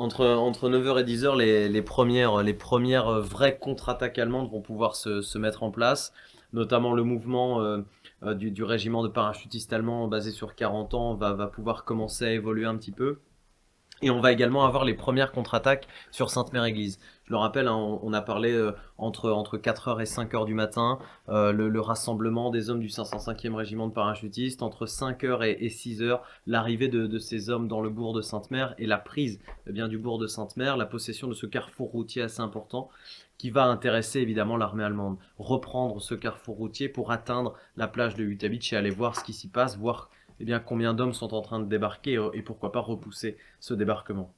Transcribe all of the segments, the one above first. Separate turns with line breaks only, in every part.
Entre, entre 9h et 10h, les, les premières, vraies contre-attaques allemandes vont pouvoir se, mettre en place, notamment le mouvement euh, euh, du, régiment de parachutistes allemands basé sur 40 ans va pouvoir commencer à évoluer un petit peu. Et on va également avoir les premières contre-attaques sur Sainte-Mère-Église. Je le rappelle, hein, on, a parlé euh, entre, entre 4h et 5h du matin, euh, le, le rassemblement des hommes du 505e régiment de parachutistes, entre 5h et, et 6h, l'arrivée de, ces hommes dans le bourg de Sainte-Mère et la prise eh bien, du bourg de Sainte-Mère, la possession de ce carrefour routier assez important qui va intéresser évidemment l'armée allemande. Reprendre ce carrefour routier pour atteindre la plage de Utavitch et aller voir ce qui s'y passe, voir eh bien, combien d'hommes sont en train de débarquer et pourquoi pas repousser ce débarquement.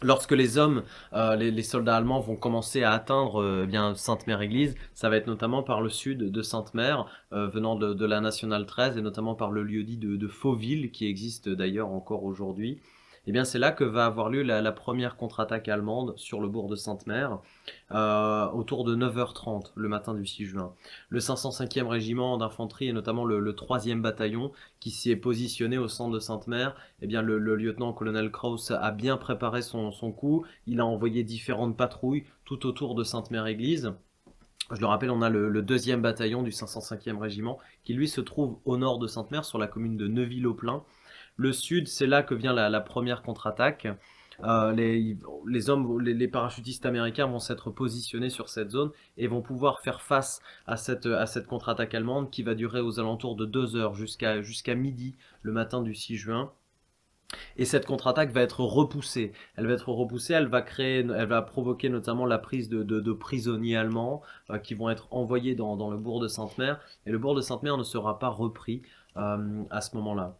Lorsque les hommes, euh, les, soldats allemands vont commencer à atteindre euh, eh Sainte-Mère-Église, ça va être notamment par le sud de Sainte-Mère, euh, venant de, la Nationale 13, et notamment par le lieu dit de, de Fauville, qui existe d'ailleurs encore aujourd'hui eh bien c'est là que va avoir lieu la, première contre-attaque allemande sur le bourg de Sainte-Mère, euh, autour de 9h30 le matin du 6 juin. Le 505e régiment d'infanterie et notamment le, le 3e bataillon qui s'y est positionné au centre de Sainte-Mère, eh bien le, lieutenant-colonel Krauss a bien préparé son, son coup, il a envoyé différentes patrouilles tout autour de Sainte-Mère-Église. Je le rappelle, on a le, le, deuxième bataillon du 505e régiment qui lui se trouve au nord de Sainte-Mère sur la commune de Neuville-au-Plain. Le sud, c'est là que vient la, première contre-attaque. Euh, les, parachutistes américains vont s'être positionnés sur cette zone et vont pouvoir faire face à cette, contre-attaque allemande qui va durer aux alentours de 2 heures jusqu'à midi le matin du 6 juin. Et cette contre-attaque va être repoussée. Elle va être repoussée, elle va créer, elle va provoquer notamment la prise de, prisonniers allemands euh, qui vont être envoyés dans, dans, le bourg de Sainte-Mère. Et le bourg de Sainte-Mère ne sera pas repris euh, à ce moment-là.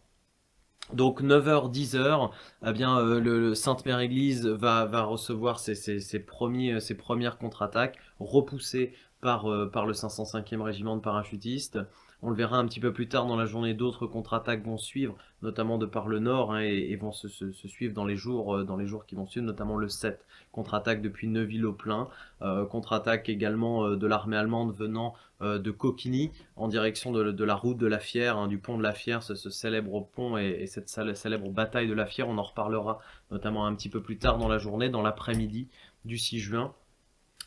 Donc 9h, 10h, eh bien, euh, le, le Sainte-Mère-Église va, va recevoir ses, ses, ses, premiers, ses premières contre-attaques, repoussées par, euh, par le 505e régiment de parachutistes. On le verra un petit peu plus tard dans la journée, d'autres contre-attaques vont suivre, notamment de par le nord, hein, et, vont se, suivre dans les, jours, euh, dans les jours qui vont suivre, notamment le 7. Contre-attaque depuis Neuville au plein, euh, contre-attaque également euh, de l'armée allemande venant de Coquigny en direction de, la route de la Fière, hein, du pont de la Fière, ce, ce célèbre pont et, et, cette célèbre bataille de la Fière. On en reparlera notamment un petit peu plus tard dans la journée, dans l'après-midi du 6 juin.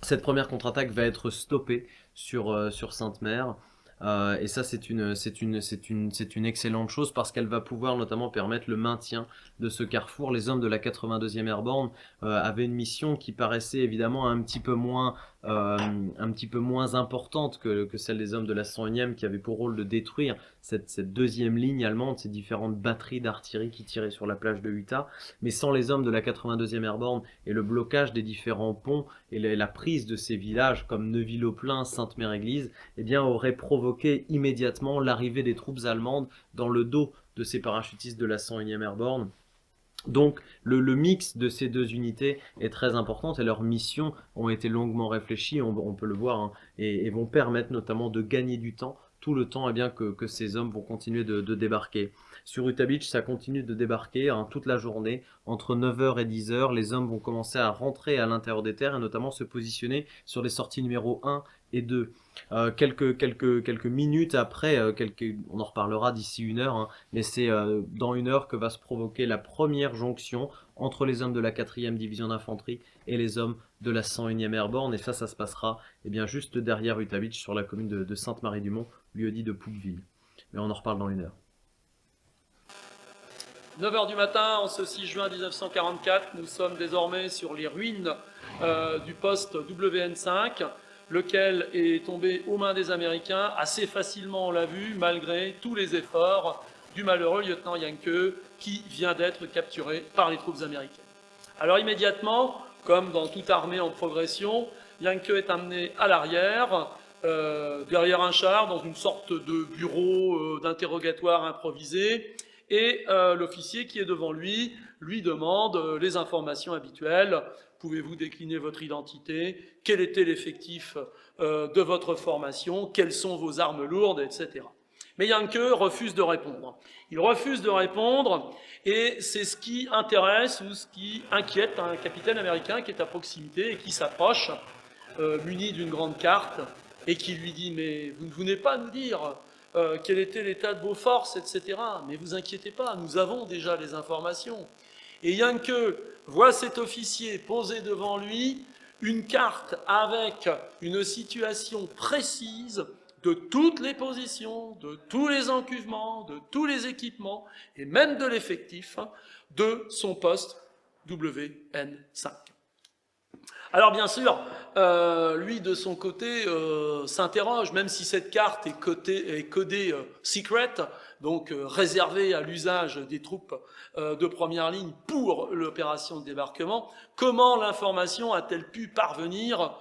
Cette première contre-attaque va être stoppée sur, sur Sainte-Mère. Euh, et ça, c'est une, c'est une, c'est une, c'est une excellente chose parce qu'elle va pouvoir notamment permettre le maintien de ce carrefour. Les hommes de la 82e Airborne euh, avaient une mission qui paraissait évidemment un petit peu moins, euh, un petit peu moins importante que, que celle des hommes de la 101e qui avaient pour rôle de détruire cette, cette deuxième ligne allemande, ces différentes batteries d'artillerie qui tiraient sur la plage de Utah. Mais sans les hommes de la 82e Airborne et le blocage des différents ponts et la, la prise de ces villages comme Neuville-au-Plain, Sainte-Mère-Église, eh bien, aurait provoqué immédiatement l'arrivée des troupes allemandes dans le dos de ces parachutistes de la 101e Airborne. Donc le, mix de ces deux unités est très important et leurs missions ont été longuement réfléchies, on, peut le voir, hein, et, vont permettre notamment de gagner du temps, tout le temps eh bien, que, ces hommes vont continuer de débarquer. Sur Utah Beach, ça continue de débarquer hein, toute la journée. Entre 9h et 10h, les hommes vont commencer à rentrer à l'intérieur des terres et notamment se positionner sur les sorties numéro 1 et 2. Euh, quelques, quelques, quelques minutes après, euh, on en reparlera d'ici une heure, hein, mais c'est euh, dans une heure que va se provoquer la première jonction entre les hommes de la 4e division d'infanterie et les hommes de la 101e Airborne, et ça, ça se passera eh bien, juste derrière Utah Beach, sur la commune de, de Sainte-Marie-du-Mont, lieu dit de Poupeville. Mais on en reparle dans une heure.
9h du matin, en ce 6 juin 1944, nous sommes désormais sur les ruines euh, du poste WN5 lequel est tombé aux mains des Américains assez facilement, on l'a vu, malgré tous les efforts du malheureux lieutenant Yankee qui vient d'être capturé par les troupes américaines. Alors immédiatement, comme dans toute armée en progression, Yankee est amené à l'arrière, euh, derrière un char, dans une sorte de bureau euh, d'interrogatoire improvisé, et euh, l'officier qui est devant lui lui demande euh, les informations habituelles Pouvez-vous décliner votre identité? Quel était l'effectif euh, de votre formation? Quelles sont vos armes lourdes? Etc. Mais Yankee refuse de répondre. Il refuse de répondre et c'est ce qui intéresse ou ce qui inquiète un capitaine américain qui est à proximité et qui s'approche, muni d'une grande carte, et qui lui dit Mais vous ne venez pas nous dire euh, quel était l'état de vos forces, etc. Mais vous inquiétez pas, nous avons déjà les informations. Et Yanke voit cet officier poser devant lui une carte avec une situation précise de toutes les positions, de tous les encuvements, de tous les équipements et même de l'effectif de son poste WN5. Alors bien sûr, euh, lui de son côté euh, s'interroge, même si cette carte est, codée euh, secret, donc réservée à l'usage des troupes de première ligne pour l'opération de débarquement, comment l'information a-t-elle pu parvenir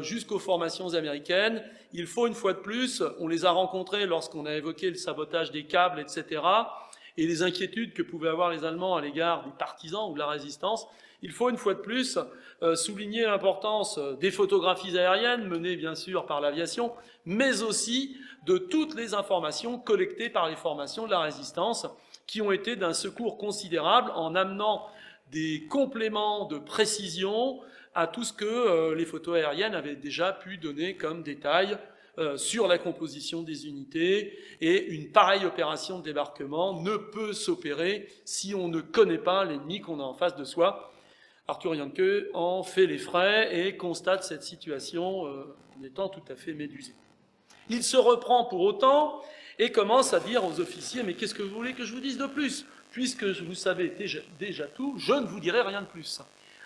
jusqu'aux formations américaines? Il faut une fois de plus, on les a rencontrés lorsqu'on a évoqué le sabotage des câbles, etc., et les inquiétudes que pouvaient avoir les Allemands à l'égard des partisans ou de la résistance, il faut une fois de plus euh, souligner l'importance des photographies aériennes menées bien sûr par l'aviation, mais aussi de toutes les informations collectées par les formations de la résistance qui ont été d'un secours considérable en amenant des compléments de précision à tout ce que euh, les photos aériennes avaient déjà pu donner comme détails euh, sur la composition des unités et une pareille opération de débarquement ne peut s'opérer si on ne connaît pas l'ennemi qu'on a en face de soi Arthur Janke en fait les frais et constate cette situation euh, en étant tout à fait médusé. Il se reprend pour autant et commence à dire aux officiers Mais qu'est-ce que vous voulez que je vous dise de plus? Puisque vous savez déjà, déjà tout, je ne vous dirai rien de plus.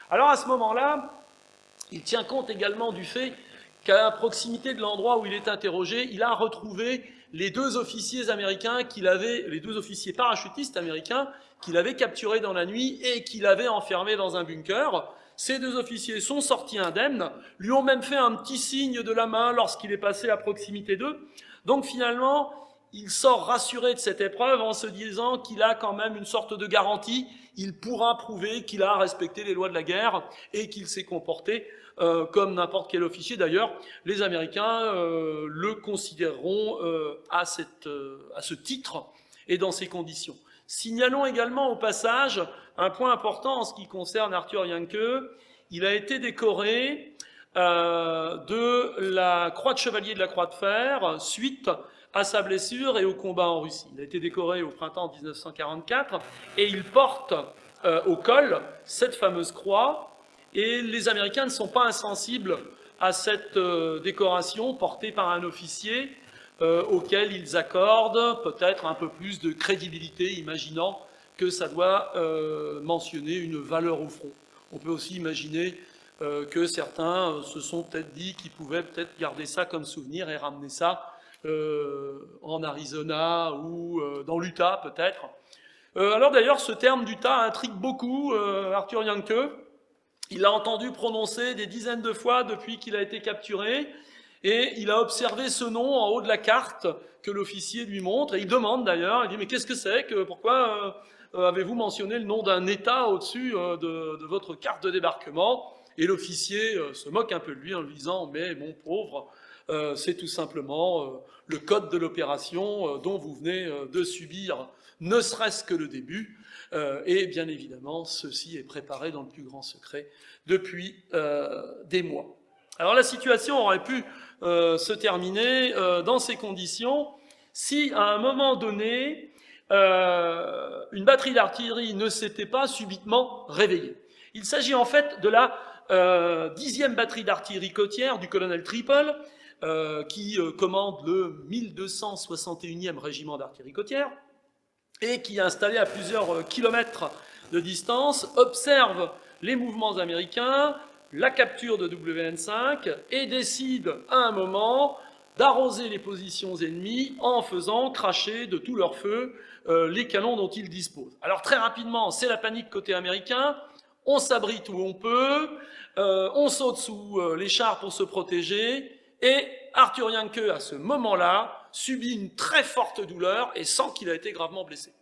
Alors à ce moment-là, il tient compte également du fait qu'à proximité de l'endroit où il est interrogé, il a retrouvé les deux officiers américains qu'il avait, les deux officiers parachutistes américains qu'il avait capturés dans la nuit et qu'il avait enfermés dans un bunker. Ces deux officiers sont sortis indemnes, lui ont même fait un petit signe de la main lorsqu'il est passé à proximité d'eux. Donc finalement, il sort rassuré de cette épreuve en se disant qu'il a quand même une sorte de garantie, il pourra prouver qu'il a respecté les lois de la guerre et qu'il s'est comporté euh, comme n'importe quel officier. D'ailleurs, les Américains euh, le considéreront euh, à, ce titre et dans ces conditions. Signalons également au passage un point important en ce qui concerne Arthur Yanke. Il a été décoré de la Croix de Chevalier de la Croix de Fer suite à sa blessure et au combat en Russie. Il a été décoré au printemps 1944 et il porte au col cette fameuse croix et les Américains ne sont pas insensibles à cette euh, décoration portée par un officier euh, auquel ils accordent peut-être un peu plus de crédibilité, imaginant que ça doit euh, mentionner une valeur au front. On peut aussi imaginer que certains se sont peut-être dit qu'ils pouvaient peut-être garder ça comme souvenir et ramener ça en Arizona ou dans l'Utah peut-être. alors d'ailleurs, ce terme d'Utah intrigue beaucoup Arthur Yanke. Il l'a entendu prononcer des dizaines de fois depuis qu'il a été capturé, et il a observé ce nom en haut de la carte que l'officier lui montre, et il demande d'ailleurs, il dit mais qu'est-ce que c'est pourquoi euh, avez-vous mentionné le nom d'un État au-dessus euh, de, votre carte de débarquement? Et l'officier euh, se moque un peu de lui en lui disant mais mon pauvre, c'est tout simplement le code de l'opération dont vous venez de subir ne serait-ce que le début. Euh, et bien évidemment, ceci est préparé dans le plus grand secret depuis euh, des mois. Alors la situation aurait pu euh, se terminer dans ces conditions si à un moment donné, une batterie d'artillerie ne s'était pas subitement réveillée. Il s'agit en fait de la dixième batterie d'artillerie côtière du colonel Triple, qui commande le 1261e régiment d'artillerie côtière, et qui est installé à plusieurs euh, kilomètres de distance, observe les mouvements américains, la capture de WN5 et décide à un moment d'arroser les positions ennemies en faisant cracher de tout leur feu euh, les canons dont ils disposent. Alors très rapidement, c'est la panique côté américain, on s'abrite où on peut, euh, on saute sous les chars pour se protéger, et Arthur Yanke, à ce moment-là, subit une très forte douleur et sent qu'il a été gravement blessé.